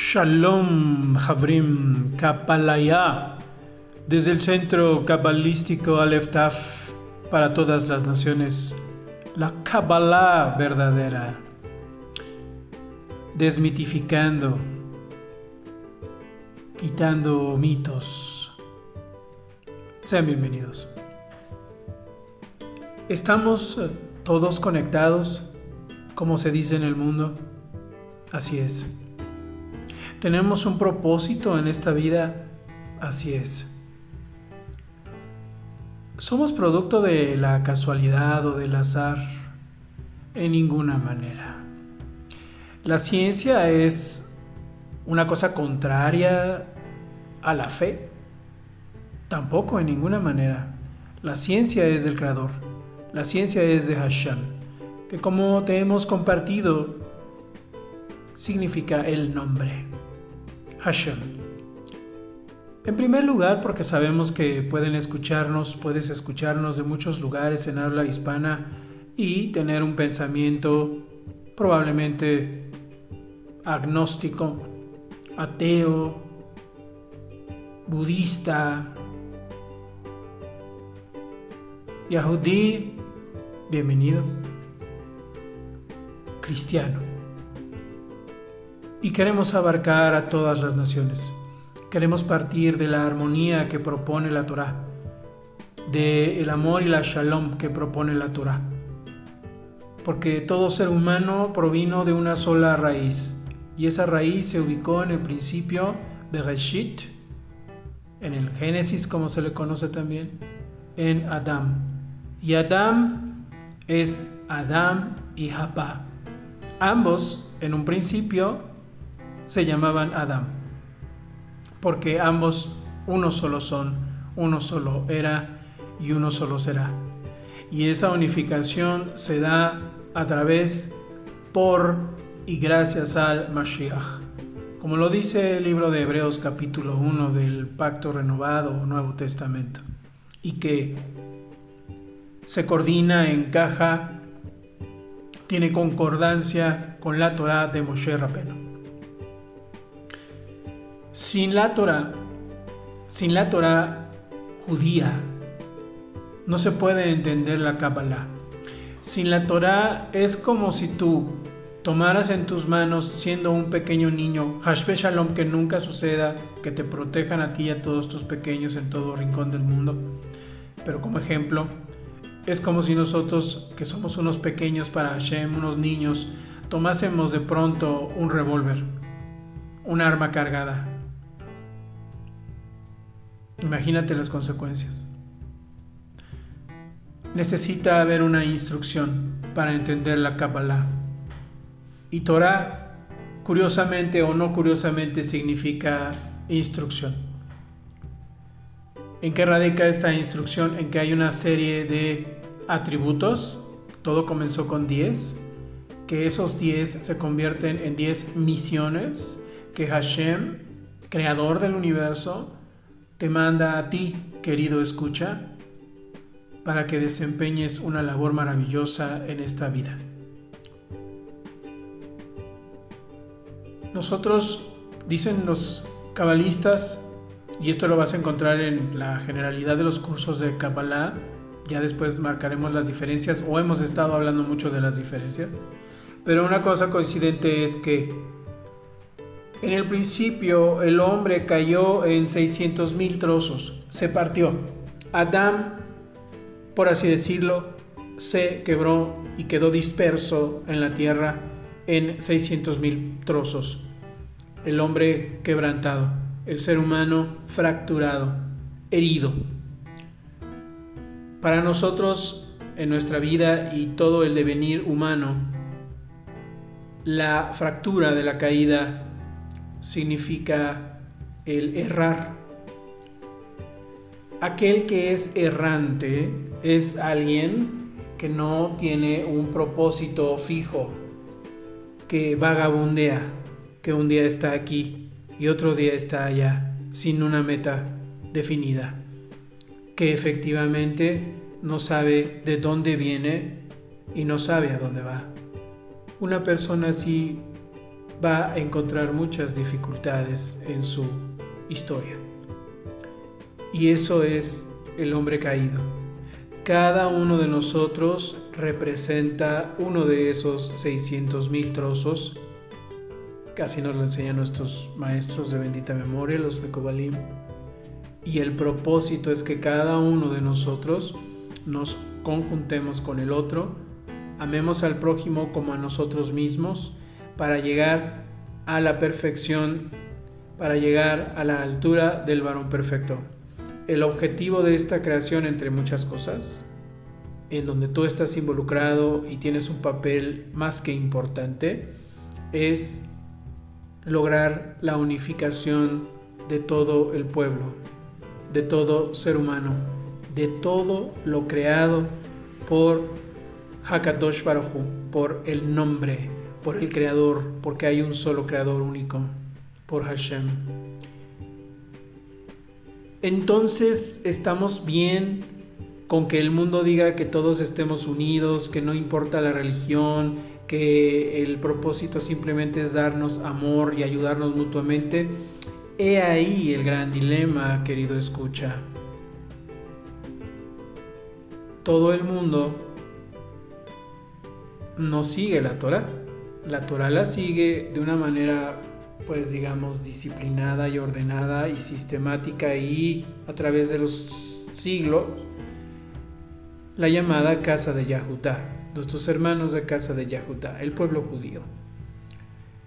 Shalom, Havrim, Kapalaya, desde el centro cabalístico Aleph Taf para todas las naciones, la Kabbalah verdadera, desmitificando, quitando mitos. Sean bienvenidos. ¿Estamos eh, todos conectados, como se dice en el mundo? Así es. ¿Tenemos un propósito en esta vida? Así es. ¿Somos producto de la casualidad o del azar? En ninguna manera. La ciencia es una cosa contraria a la fe. Tampoco en ninguna manera. La ciencia es del Creador. La ciencia es de Hashem, que como te hemos compartido, significa el nombre. En primer lugar, porque sabemos que pueden escucharnos, puedes escucharnos de muchos lugares en habla hispana y tener un pensamiento probablemente agnóstico, ateo, budista, yahudí, bienvenido, cristiano. Y queremos abarcar a todas las naciones. Queremos partir de la armonía que propone la Torah, de el amor y la shalom que propone la Torah. Porque todo ser humano provino de una sola raíz, y esa raíz se ubicó en el principio de Reshit, en el Génesis como se le conoce también, en Adán. Y Adán es Adam y Japa. Ambos, en un principio, se llamaban Adam, porque ambos uno solo son, uno solo era y uno solo será. Y esa unificación se da a través, por y gracias al Mashiach. Como lo dice el libro de Hebreos capítulo 1 del Pacto Renovado o Nuevo Testamento. Y que se coordina, encaja, tiene concordancia con la Torah de Moshe Rabbeinu. Sin la Torah, sin la Torah judía, no se puede entender la Kabbalah. Sin la Torah es como si tú tomaras en tus manos, siendo un pequeño niño, Hashbe Shalom, que nunca suceda, que te protejan a ti y a todos tus pequeños en todo rincón del mundo. Pero como ejemplo, es como si nosotros, que somos unos pequeños para Hashem, unos niños, tomásemos de pronto un revólver, un arma cargada. Imagínate las consecuencias. Necesita haber una instrucción para entender la Kabbalah. Y Torah, curiosamente o no curiosamente, significa instrucción. ¿En qué radica esta instrucción? En que hay una serie de atributos, todo comenzó con 10, que esos 10 se convierten en 10 misiones que Hashem, creador del universo, te manda a ti, querido escucha, para que desempeñes una labor maravillosa en esta vida. Nosotros, dicen los cabalistas, y esto lo vas a encontrar en la generalidad de los cursos de Kabbalah. Ya después marcaremos las diferencias o hemos estado hablando mucho de las diferencias. Pero una cosa coincidente es que en el principio el hombre cayó en 600.000 mil trozos, se partió. Adán, por así decirlo, se quebró y quedó disperso en la tierra en 600.000 mil trozos. El hombre quebrantado el ser humano fracturado, herido. Para nosotros, en nuestra vida y todo el devenir humano, la fractura de la caída significa el errar. Aquel que es errante es alguien que no tiene un propósito fijo, que vagabundea, que un día está aquí y otro día está allá, sin una meta definida, que efectivamente no sabe de dónde viene y no sabe a dónde va. Una persona así va a encontrar muchas dificultades en su historia. Y eso es el hombre caído. Cada uno de nosotros representa uno de esos 600 mil trozos. Casi nos lo enseñan nuestros maestros de bendita memoria, los Mekobalim. Y el propósito es que cada uno de nosotros nos conjuntemos con el otro, amemos al prójimo como a nosotros mismos, para llegar a la perfección, para llegar a la altura del varón perfecto. El objetivo de esta creación, entre muchas cosas, en donde tú estás involucrado y tienes un papel más que importante, es lograr la unificación de todo el pueblo, de todo ser humano, de todo lo creado por Hakadosh Baruj por el nombre, por el creador, porque hay un solo creador único, por Hashem. Entonces estamos bien con que el mundo diga que todos estemos unidos, que no importa la religión, que el propósito simplemente es darnos amor y ayudarnos mutuamente. He ahí el gran dilema, querido escucha. Todo el mundo no sigue la Torah. La Torah la sigue de una manera, pues digamos, disciplinada y ordenada y sistemática y a través de los siglos la llamada casa de Yahudá, nuestros hermanos de casa de Yahudá, el pueblo judío.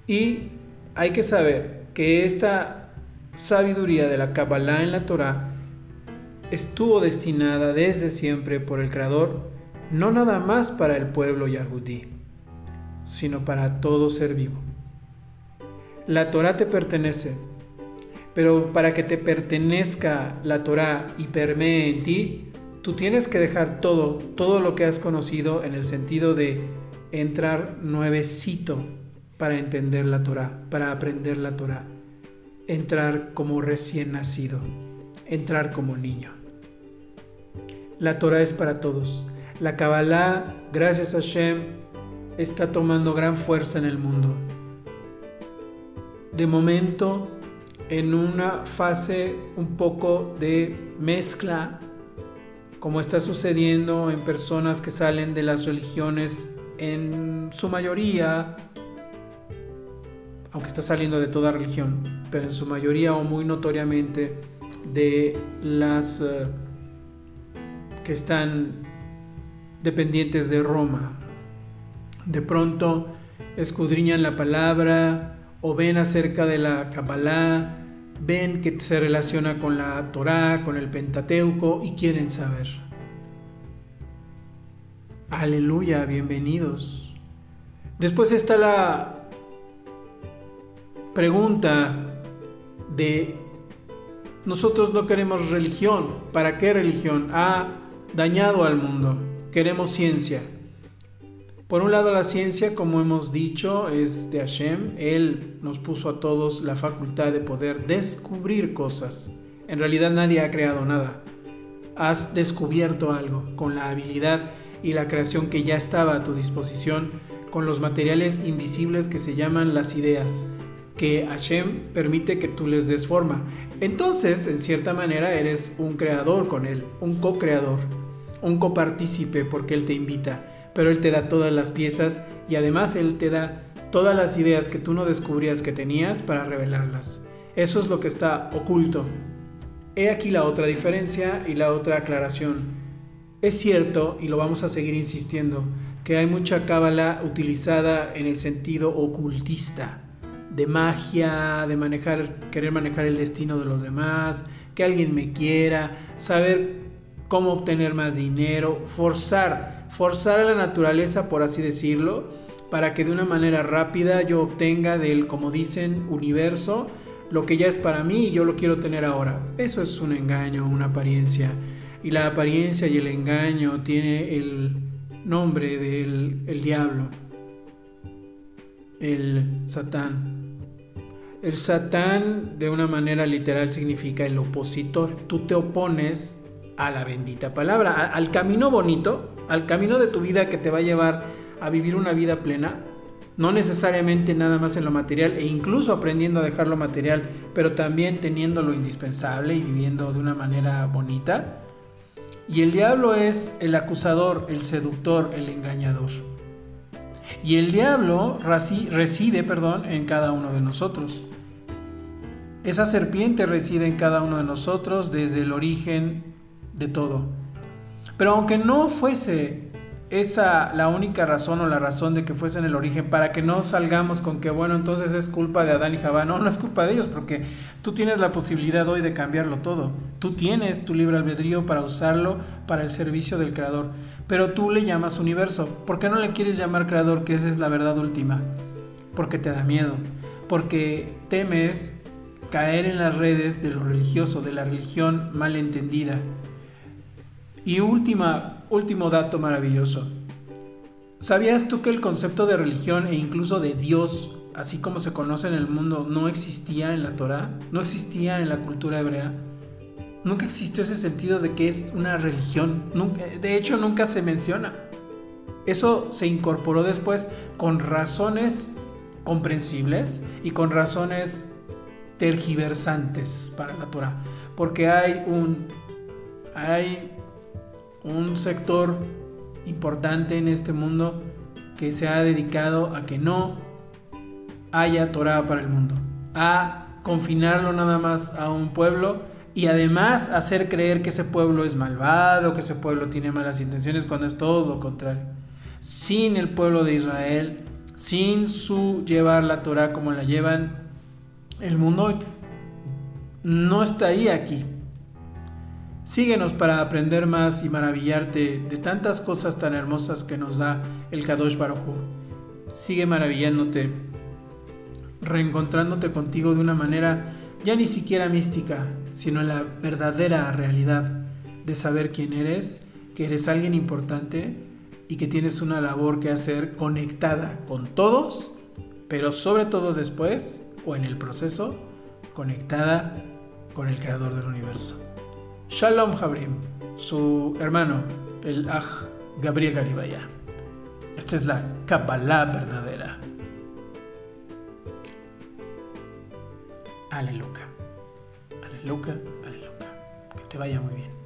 Y hay que saber que esta sabiduría de la Kabbalah en la Torah estuvo destinada desde siempre por el Creador, no nada más para el pueblo yahudí, sino para todo ser vivo. La Torah te pertenece, pero para que te pertenezca la Torah y permee en ti, tú tienes que dejar todo, todo lo que has conocido en el sentido de entrar nuevecito para entender la Torah, para aprender la Torah, entrar como recién nacido, entrar como niño. La Torah es para todos. La Kabbalah, gracias a Hashem, está tomando gran fuerza en el mundo. De momento, en una fase un poco de mezcla como está sucediendo en personas que salen de las religiones en su mayoría, aunque está saliendo de toda religión, pero en su mayoría o muy notoriamente de las eh, que están dependientes de Roma. De pronto escudriñan la palabra o ven acerca de la Kabbalah ven que se relaciona con la Torá, con el Pentateuco y quieren saber. Aleluya, bienvenidos. Después está la pregunta de nosotros no queremos religión. ¿Para qué religión? Ha dañado al mundo. Queremos ciencia. Por un lado la ciencia, como hemos dicho, es de Hashem. Él nos puso a todos la facultad de poder descubrir cosas. En realidad nadie ha creado nada. Has descubierto algo con la habilidad y la creación que ya estaba a tu disposición, con los materiales invisibles que se llaman las ideas, que Hashem permite que tú les des forma. Entonces, en cierta manera, eres un creador con Él, un co-creador, un copartícipe porque Él te invita pero Él te da todas las piezas y además Él te da todas las ideas que tú no descubrías que tenías para revelarlas. Eso es lo que está oculto. He aquí la otra diferencia y la otra aclaración. Es cierto, y lo vamos a seguir insistiendo, que hay mucha cábala utilizada en el sentido ocultista, de magia, de manejar, querer manejar el destino de los demás, que alguien me quiera, saber cómo obtener más dinero, forzar forzar a la naturaleza, por así decirlo, para que de una manera rápida yo obtenga del, como dicen, universo, lo que ya es para mí y yo lo quiero tener ahora. Eso es un engaño, una apariencia. Y la apariencia y el engaño tiene el nombre del el diablo, el satán. El satán de una manera literal significa el opositor. Tú te opones a la bendita palabra, al camino bonito, al camino de tu vida que te va a llevar a vivir una vida plena, no necesariamente nada más en lo material e incluso aprendiendo a dejar lo material, pero también teniendo lo indispensable y viviendo de una manera bonita. Y el diablo es el acusador, el seductor, el engañador. Y el diablo reside, perdón, en cada uno de nosotros. Esa serpiente reside en cada uno de nosotros desde el origen de todo. Pero aunque no fuese esa la única razón o la razón de que fuese en el origen para que no salgamos con que bueno entonces es culpa de Adán y Jabá no no es culpa de ellos porque tú tienes la posibilidad hoy de cambiarlo todo tú tienes tu libre albedrío para usarlo para el servicio del creador pero tú le llamas universo ¿por qué no le quieres llamar creador que esa es la verdad última? porque te da miedo porque temes caer en las redes de lo religioso de la religión mal entendida y última, último dato maravilloso. ¿Sabías tú que el concepto de religión e incluso de Dios, así como se conoce en el mundo, no existía en la Torah? ¿No existía en la cultura hebrea? Nunca existió ese sentido de que es una religión. de hecho, nunca se menciona. Eso se incorporó después con razones comprensibles y con razones tergiversantes para la Torah. Porque hay un, hay un sector importante en este mundo que se ha dedicado a que no haya Torah para el mundo, a confinarlo nada más a un pueblo y además hacer creer que ese pueblo es malvado, que ese pueblo tiene malas intenciones cuando es todo lo contrario. Sin el pueblo de Israel, sin su llevar la Torah como la llevan, el mundo no estaría aquí. Síguenos para aprender más y maravillarte de tantas cosas tan hermosas que nos da el Kadosh Baruj Sigue maravillándote, reencontrándote contigo de una manera ya ni siquiera mística, sino la verdadera realidad de saber quién eres, que eres alguien importante y que tienes una labor que hacer conectada con todos, pero sobre todo después o en el proceso, conectada con el creador del universo. Shalom Jabrim, su hermano, el Aj Gabriel Garibaya. Esta es la Kabbalah verdadera. Aleluya. Aleluya, aleluya. Que te vaya muy bien.